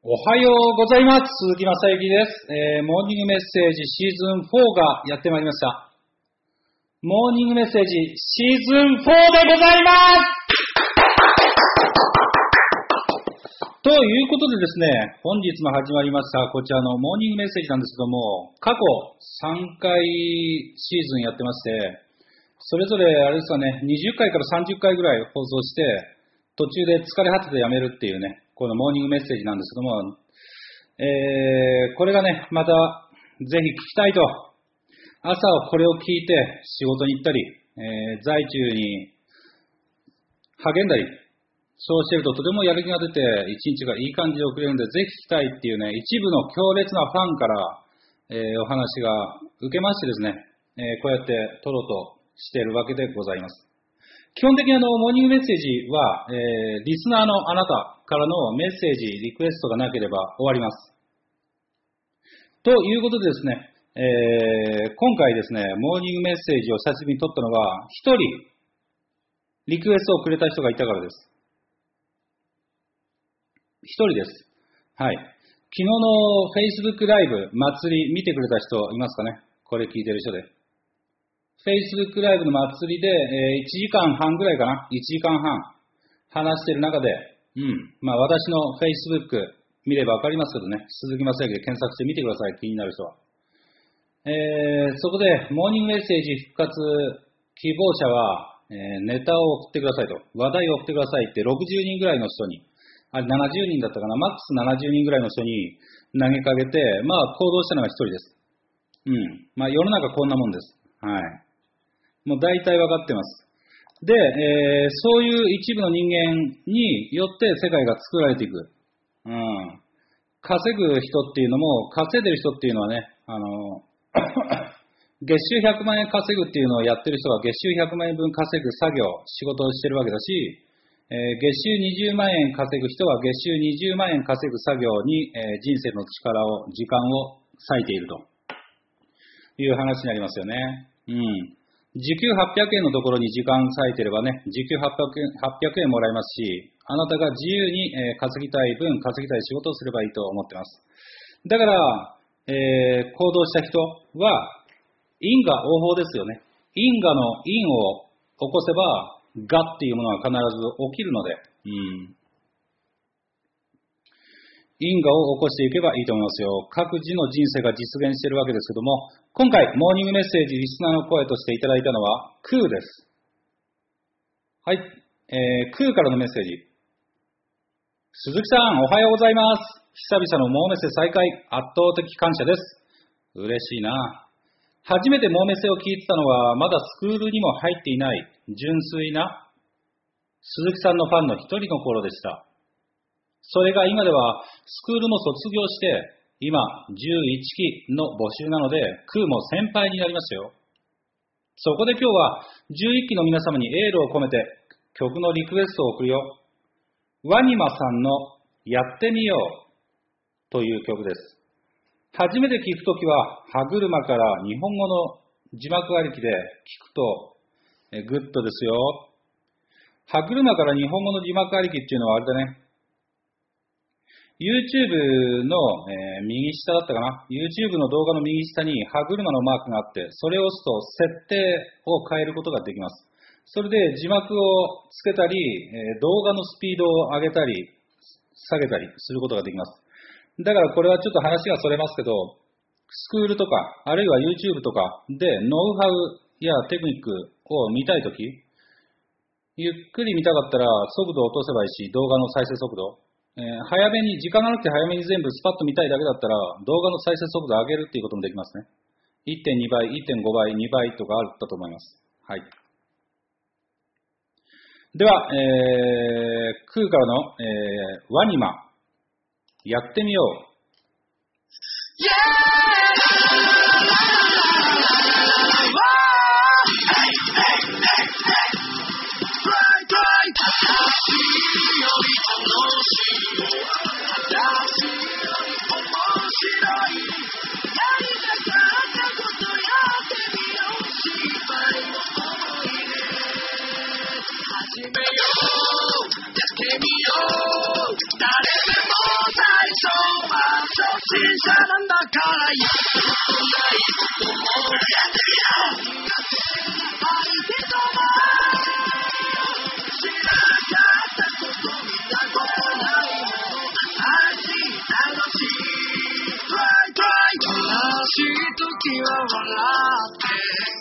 おはようございます。鈴木正幸です、えーモーニングメッセージシーズン4がやってまいりました。モーニングメッセージシーズン4でございますということでですね、本日も始まりましたこちらのモーニングメッセージなんですけども、過去3回シーズンやってまして、それぞれあれですかね、20回から30回ぐらい放送して、途中で疲れ果ててやめるっていうね、このモーニングメッセージなんですけども、えー、これがね、またぜひ聞きたいと、朝これを聞いて仕事に行ったり、えー在中に励んだり、そうしてるととてもやる気が出て、一日がいい感じで送れるんで、ぜひ聞きたいっていうね、一部の強烈なファンから、えーお話が受けましてですね、えーこうやって撮ろうとしているわけでございます。基本的にあの、モーニングメッセージは、えーリスナーのあなたからのメッセージ、リクエストがなければ終わります。ということでですね、えー今回ですね、モーニングメッセージを久しぶりに撮ったのは、一人、リクエストをくれた人がいたからです。一人です。はい。昨日の Facebook ライブ、祭り見てくれた人いますかね？これ聞いてる人で。Facebook ライブの祭りで、えー1時間半ぐらいかな ?1 時間半話してる中で、うん。まあ私の Facebook 見ればわかりますけどね、鈴木正幸で検索してみてください、気になる人は。えーそこで、モーニングメッセージ復活希望者は、えーネタを送ってくださいと、話題を送ってくださいって60人ぐらいの人に、あれ70人だったかな、マックス70人ぐらいの人に投げかけて、まあ行動したのが一人です。うん。まあ世の中こんなもんです。はい。もう大体分かってます。で、えーそういう一部の人間によって世界が作られていく。うん。稼ぐ人っていうのも、稼いでる人っていうのはね、あの、月収100万円稼ぐっていうのをやってる人が月収100万円分稼ぐ作業、仕事をしてるわけだし、えー月収20万円稼ぐ人は月収20万円稼ぐ作業に、えー人生の力を、時間を割いているという話になりますよね。うん。時給800円のところに時間割いてればね、時給800円 ,800 円もらえますし、あなたが自由に、稼ぎたい分、稼ぎたい仕事をすればいいと思ってます。だから、えー行動した人は、因果応報ですよね。因果の因を起こせば、我っていうものは必ず起きるので、うん。因果を起こしていけばいいと思いますよ。各自の人生が実現しているわけですけども、今回、モーニングメッセージ、リスナーの声としていただいたのは、クーです。はい。えー、クーからのメッセージ。鈴木さん、おはようございます。久々のモーメセ再開、圧倒的感謝です。嬉しいな。初めてモーメセを聞いてたのは、まだスクールにも入っていない、純粋な、鈴木さんのファンの一人の頃でした。それが今では、スクールも卒業して、今、11期の募集なので、クーも先輩になりましたよ。そこで今日は、11期の皆様にエールを込めて、曲のリクエストを送るよ。ワニマさんのやってみようという曲です。初めて聞くときは、歯車から日本語の字幕ありきで聞くと、グッドですよ。歯車から日本語の字幕ありきっていうのはあれだね。YouTube の、えー右下だったかな ?YouTube の動画の右下に歯車のマークがあって、それを押すと設定を変えることができます。それで字幕をつけたり、えー動画のスピードを上げたり、下げたりすることができます。だからこれはちょっと話がそれますけど、スクールとか、あるいは YouTube とかでノウハウやテクニックを見たいとき、ゆっくり見たかったら速度を落とせばいいし、動画の再生速度。えー早めに、時間がなくて早めに全部スパッと見たいだけだったら、動画の再生速度を上げるっていうこともできますね。1.2倍、1.5倍、2倍とかあったと思います。はい。では、えー、空からの、えー、ワニマ、やってみよう。イエーイからやないこともやってみよう相手とも知らなかったこと見たことないもの新しい楽しい Try try 悲しい時は笑って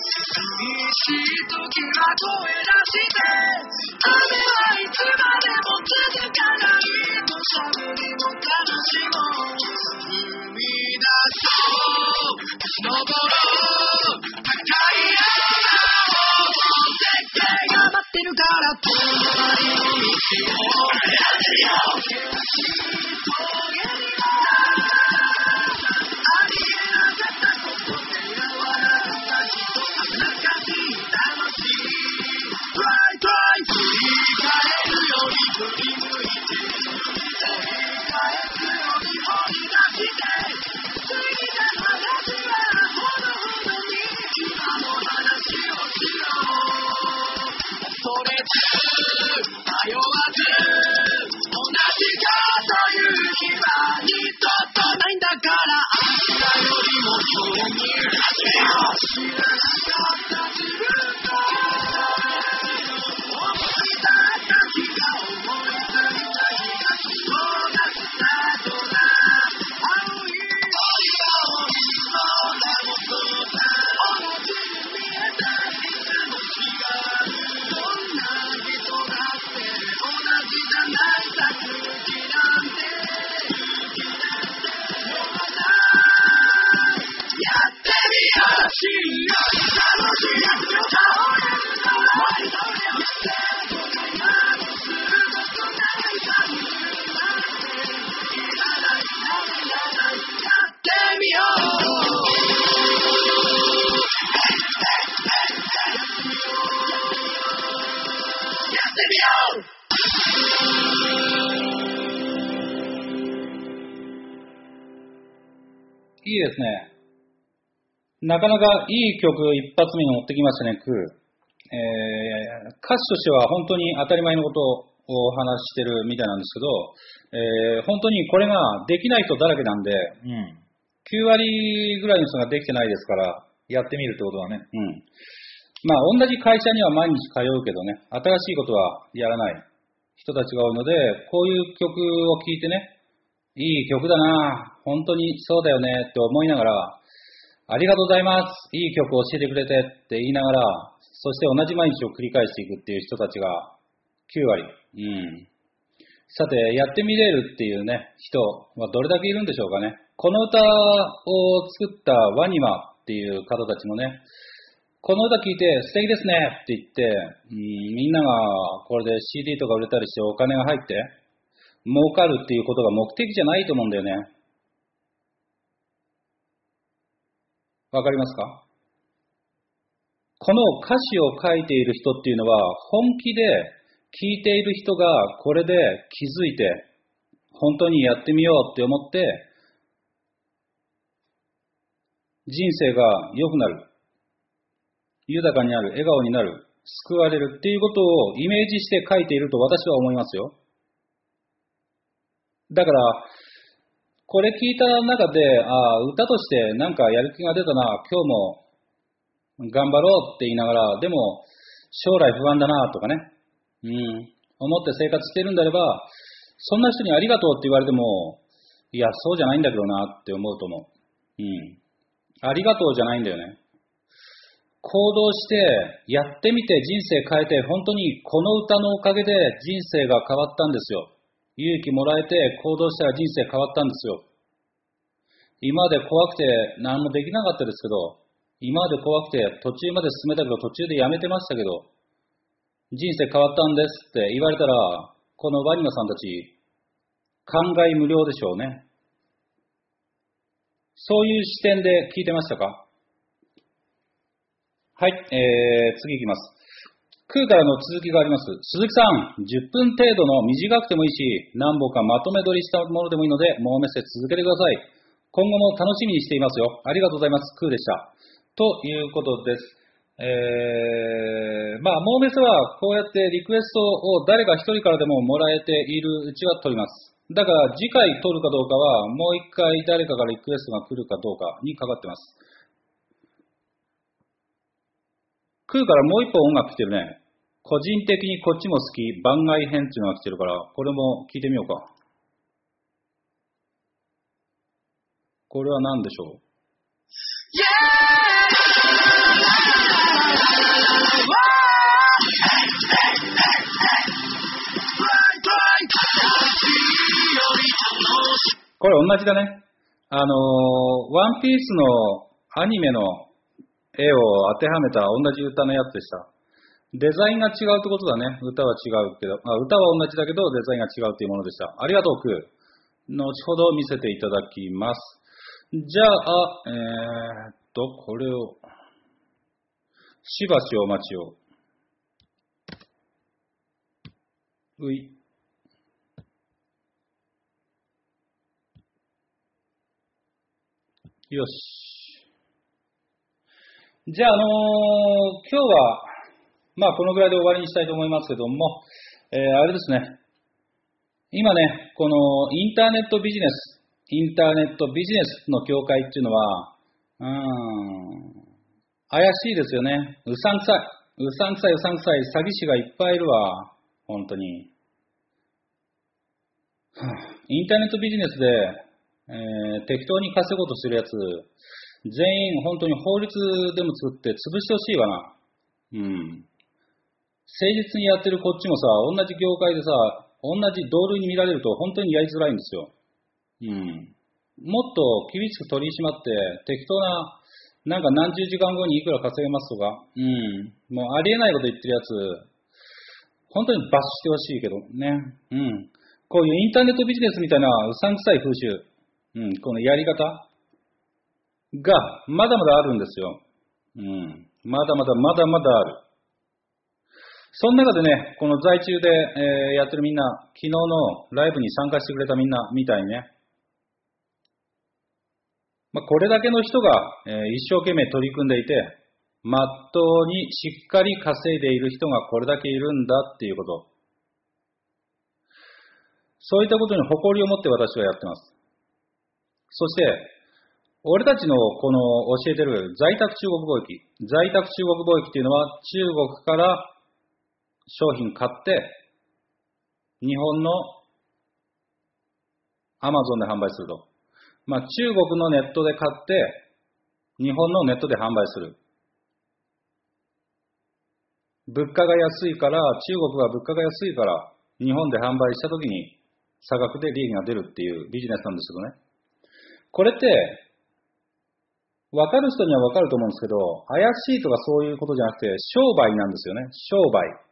寂しい時は声出して雨はいつまでも続かないと寒にも悲しも踏み出そう立ち上ろう高い山を絶景が待ってるから隣の道をやってみよいいですね。なかなかいい曲一発目に持ってきましたね、クー。えー、歌詞としては本当に当たり前のことをお話ししてるみたいなんですけど、えー、本当にこれができない人だらけなんで、うん。9割ぐらいの人ができてないですから、やってみるってことだね。うん。まあ、同じ会社には毎日通うけどね、新しいことはやらない人たちが多いので、こういう曲を聴いてね、いい曲だな、本当にそうだよねって思いながら、ありがとうございます、いい曲を教えてくれてって言いながら、そして同じ毎日を繰り返していくっていう人たちが9割。うん。さて、やってみれるっていうね、人はどれだけいるんでしょうかね。この歌を作ったワニマっていう方たちもね、この歌聴いて素敵ですねって言って、うん、みんながこれで CD とか売れたりしてお金が入って、儲かるっていうことが目的じゃないと思うんだよね。わかりますか？この歌詞を書いている人っていうのは本気で聞いている人がこれで気づいて本当にやってみようって思って人生が良くなる豊かになる笑顔になる救われるっていうことをイメージして書いていると私は思いますよだからこれ聞いた中でああ歌としてなんかやる気が出たな今日も頑張ろうって言いながら、でも将来不安だなとかね、うん、思って生活してるんであれば、そんな人にありがとうって言われても、いや、そうじゃないんだけどなって思うと思う。うん。ありがとうじゃないんだよね。行動して、やってみて人生変えて、本当にこの歌のおかげで人生が変わったんですよ。勇気もらえて行動したら人生変わったんですよ。今まで怖くて何もできなかったですけど、今まで怖くて途中まで進めたけど途中でやめてましたけど、人生変わったんですって言われたら、このワニマさんたち、考え無料でしょうね。そういう視点で聞いてましたか？はい、えー、次いきます。空からの続きがあります。鈴木さん、10分程度の短くてもいいし、何本かまとめ撮りしたものでもいいので、もうメッセージ続けてください。今後も楽しみにしていますよ。ありがとうございます。空でした。ということです。えー、まあ、モーメスはこうやってリクエストを誰か一人からでももらえているうちは取ります。だから次回撮るかどうかは、もう一回誰かからリクエストが来るかどうかにかかってます。来るからもう一本音楽来てるね。個人的にこっちも好き、番外編っていうのが来てるから、これも聞いてみようか。これは何でしょう？これ同じだね。あのー、ワンピースのアニメの絵を当てはめた同じ歌のやつでした。デザインが違うってことだね。歌は違うけど、あ歌は同じだけどデザインが違うっていうものでした。ありがとう、く。後ほど見せていただきます。じゃあ、えー、っと、これを、しばしお待ちを。うい。よし。じゃあ、あのー今日は、まあ、このぐらいで終わりにしたいと思いますけども、えーあれですね。今ね、このインターネットビジネス、インターネットビジネスの業界っていうのは、うん、怪しいですよね。うさんくさい。うさんくさい、うさんくさい、詐欺師がいっぱいいるわ。本当に。インターネットビジネスで、えー適当に稼ごうとしてるやつ、全員本当に法律でも作って潰してほしいわな。うん。誠実にやってるこっちもさ、同じ業界でさ、同じ同類に見られると本当にやりづらいんですよ。うん。もっと厳しく取り締まって、適当な、なんか何十時間後にいくら稼げますとか、うん。もうありえないこと言ってるやつ、本当に罰してほしいけどね。うん。こういうインターネットビジネスみたいなうさんくさい風習、うん、このやり方がまだまだあるんですよ。うん。まだまだまだまだある。その中でね、この在中で、えーやってるみんな、昨日のライブに参加してくれたみんなみたいにね、まあ、これだけの人が、えー一生懸命取り組んでいて、まっとうにしっかり稼いでいる人がこれだけいるんだっていうこと。そういったことに誇りを持って私はやってます。そして、俺たちのこの教えてる在宅中国貿易。在宅中国貿易っていうのは中国から商品買って、日本のアマゾンで販売すると。まあ中国のネットで買って、日本のネットで販売する。物価が安いから、中国は物価が安いから、日本で販売したときに差額で利益が出るっていうビジネスなんですけどね。これって、わかる人にはわかると思うんですけど、怪しいとかそういうことじゃなくて、商売なんですよね。商売。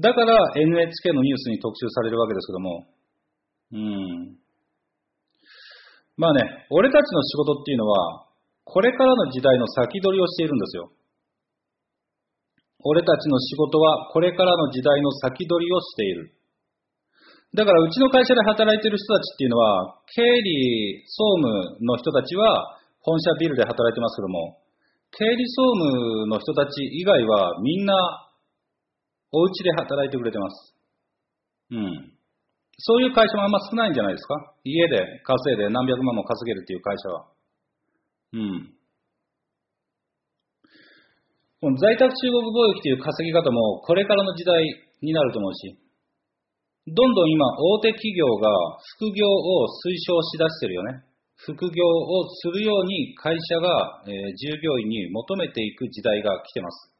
だから NHK のニュースに特集されるわけですけども。うん。まあね、俺たちの仕事っていうのは、これからの時代の先取りをしているんですよ。俺たちの仕事はこれからの時代の先取りをしている。だからうちの会社で働いている人たちっていうのは、経理総務の人たちは本社ビルで働いてますけども、経理総務の人たち以外はみんなお家で働いてくれてます。うん。そういう会社もあんま少ないんじゃないですか？家で稼いで何百万も稼げるっていう会社は。うん。この在宅中国貿易という稼ぎ方もこれからの時代になると思うし、どんどん今大手企業が副業を推奨しだしてるよね。副業をするように会社が、え従業員に求めていく時代が来てます。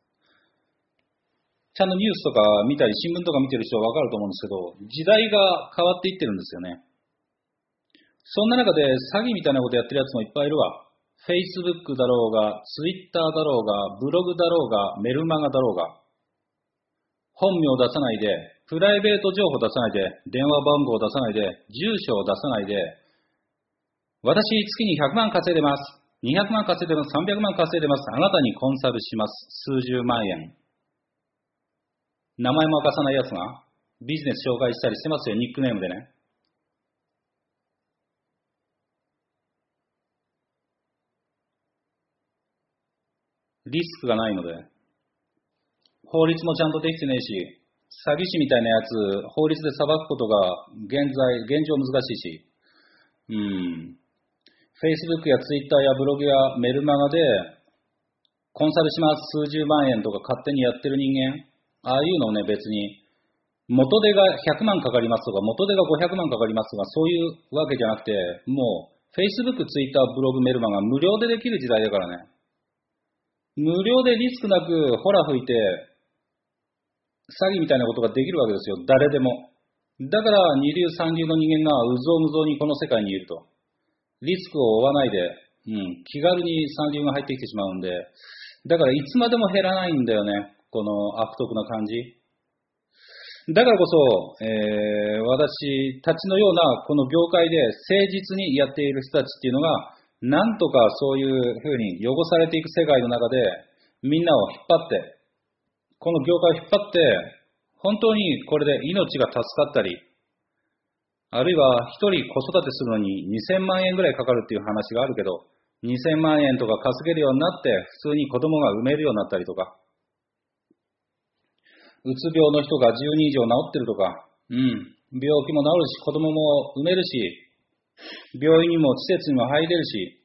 ちゃんとニュースとか見たり新聞とか見てる人はわかると思うんですけど、時代が変わっていってるんですよね。そんな中で詐欺みたいなことやってるやつもいっぱいいるわ。Facebook だろうが、Twitter だろうが、ブログだろうが、メルマガだろうが、本名を出さないで、プライベート情報を出さないで、電話番号を出さないで、住所を出さないで、私、月に100万稼いでます。200万稼いでます。300万稼いでます。あなたにコンサルします。数十万円。名前も明かさないやつが、ビジネス紹介したりしてますよ、ニックネームでね。リスクがないので、法律もちゃんとできてねえし、詐欺師みたいなやつ、法律で裁くことが現在、現状難しいし、うん。Facebook や Twitter やブログやメルマガで、コンサルします数十万円とか勝手にやってる人間、ああいうのをね、別に、元手が100万かかりますとか、元手が500万かかりますとか、そういうわけじゃなくて、もう、Facebook、Twitter、ブログ、メルマガ無料でできる時代だからね。無料でリスクなく、ほら吹いて、詐欺みたいなことができるわけですよ。誰でも。だから、二流三流の人間がうぞうむぞうにこの世界にいると。リスクを負わないで、うん、気軽に三流が入ってきてしまうんで、だからいつまでも減らないんだよね。この悪徳な感じ。だからこそ、えー、私たちのようなこの業界で誠実にやっている人たちっていうのが、なんとかそういうふうに汚されていく世界の中で、みんなを引っ張って、この業界を引っ張って、本当にこれで命が助かったり、あるいは一人子育てするのに2000万円ぐらいかかるっていう話があるけど、2000万円とか稼げるようになって、普通に子供が産めるようになったりとか、うつ病の人が10人以上治ってるとか、うん、病気も治るし、子供も産めるし、病院にも施設にも入れるし、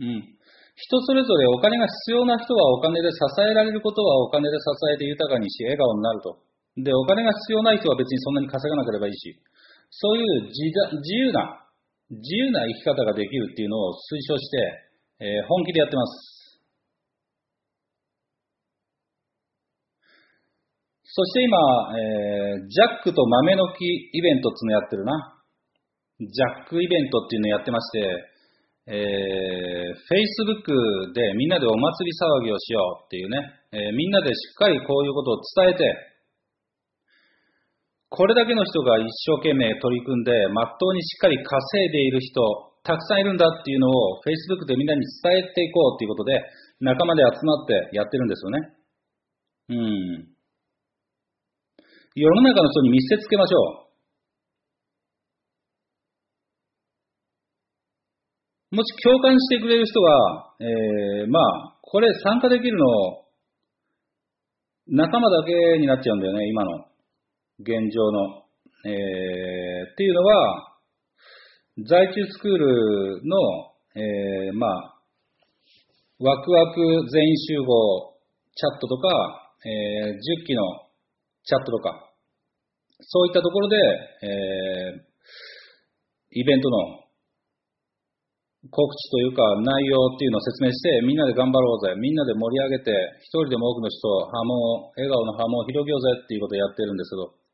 うん。人それぞれお金が必要な人はお金で支えられることはお金で支えて豊かにし、笑顔になると。で、お金が必要ない人は別にそんなに稼がなければいいし、そういう自由な、自由な生き方ができるっていうのを推奨して、えー、本気でやってます。そして今、えー、ジャックと豆の木イベントっていうのやってるな。ジャックイベントっていうのやってまして、えー、Facebook でみんなでお祭り騒ぎをしようっていうね、えー、みんなでしっかりこういうことを伝えて、これだけの人が一生懸命取り組んで、まっとうにしっかり稼いでいる人、たくさんいるんだっていうのを Facebook でみんなに伝えていこうっていうことで、仲間で集まってやってるんですよね。うん。世の中の人に見せつけましょう。もし共感してくれる人は、えー、まあ、これ参加できるの、仲間だけになっちゃうんだよね、今の現状の。えー、っていうのは、在中スクールの、えー、まあ、ワクワク全員集合チャットとか、えー、10期のチャットとか、そういったところで、えー、イベントの告知というか内容っていうのを説明して、みんなで頑張ろうぜ、みんなで盛り上げて、一人でも多くの人、波紋、笑顔の波紋を広げようぜっていうことをやってるんですけど、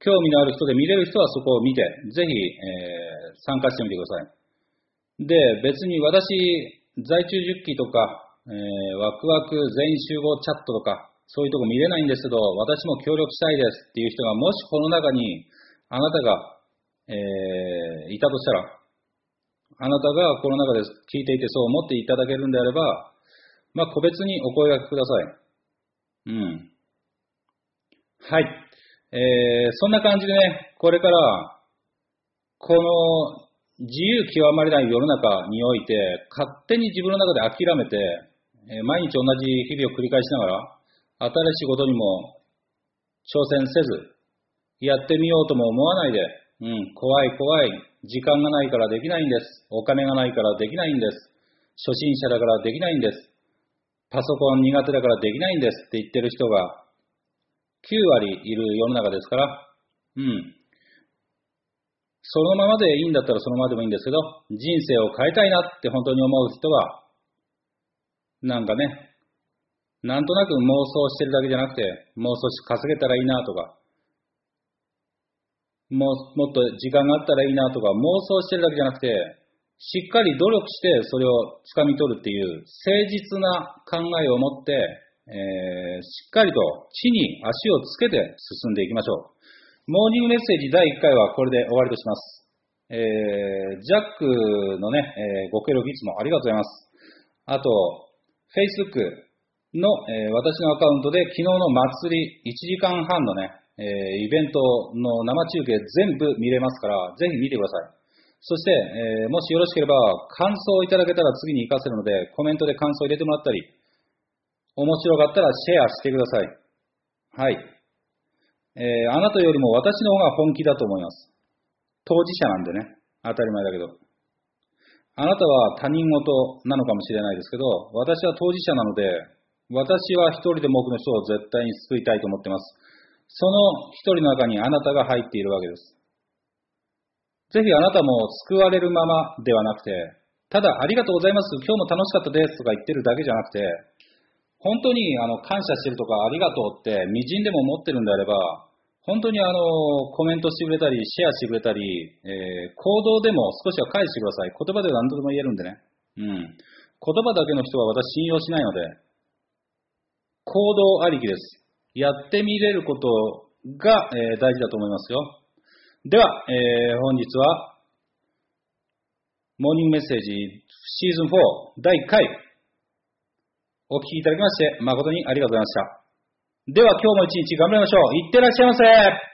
興味のある人で見れる人はそこを見て、ぜひ、えー、参加してみてください。で、別に私、在中10期とか、えー、ワクワク全員集合チャットとか、そういうとこ見れないんですけど、私も協力したいですっていう人が、もしこの中に、あなたが、えー、いたとしたら、あなたがこの中で聞いていてそう思っていただけるんであれば、まあ、個別にお声がけください。うん。はい。えー、そんな感じでね、これから、この自由極まりない世の中において、勝手に自分の中で諦めて、え、毎日同じ日々を繰り返しながら、新しいことにも挑戦せず、やってみようとも思わないで、うん、怖い怖い、時間がないからできないんです。お金がないからできないんです。初心者だからできないんです。パソコン苦手だからできないんですって言ってる人が9割いる世の中ですから、うん。そのままでいいんだったらそのままでもいいんですけど、人生を変えたいなって本当に思う人は、なんかね、なんとなく妄想してるだけじゃなくて、妄想し稼げたらいいなとか、ももっと時間があったらいいなとか妄想してるだけじゃなくて、しっかり努力してそれを掴み取るっていう誠実な考えを持って、えー、しっかりと地に足をつけて進んでいきましょう。モーニングメッセージ第1回はこれで終わりとします。えー、ジャックのね、えー、ご協力いつもありがとうございます。あと、Facebook の、えー、私のアカウントで昨日の祭り1時間半のね、えー、イベントの生中継全部見れますから、ぜひ見てください。そして、えー、もしよろしければ、感想をいただけたら次に活かせるので、コメントで感想を入れてもらったり、面白かったらシェアしてください。はい。えーあなたよりも私の方が本気だと思います。当事者なんでね。当たり前だけど。あなたは他人事なのかもしれないですけど、私は当事者なので、私は一人でも多くの人を絶対に救いたいと思っています。その一人の中にあなたが入っているわけです。ぜひあなたも救われるままではなくて、ただありがとうございます、今日も楽しかったですとか言ってるだけじゃなくて、本当にあの感謝してるとかありがとうって微塵でも思ってるんであれば、本当にあのコメントしてくれたり、シェアしてくれたり、えー行動でも少しは返してください。言葉で何度でも言えるんでね。うん。言葉だけの人は私信用しないので、行動ありきです。やってみれることが、えー大事だと思いますよ。では、えー本日は、モーニングメッセージシーズン4第1回、お聞きいただきまして誠にありがとうございました。では今日も一日頑張りましょう。いってらっしゃいませ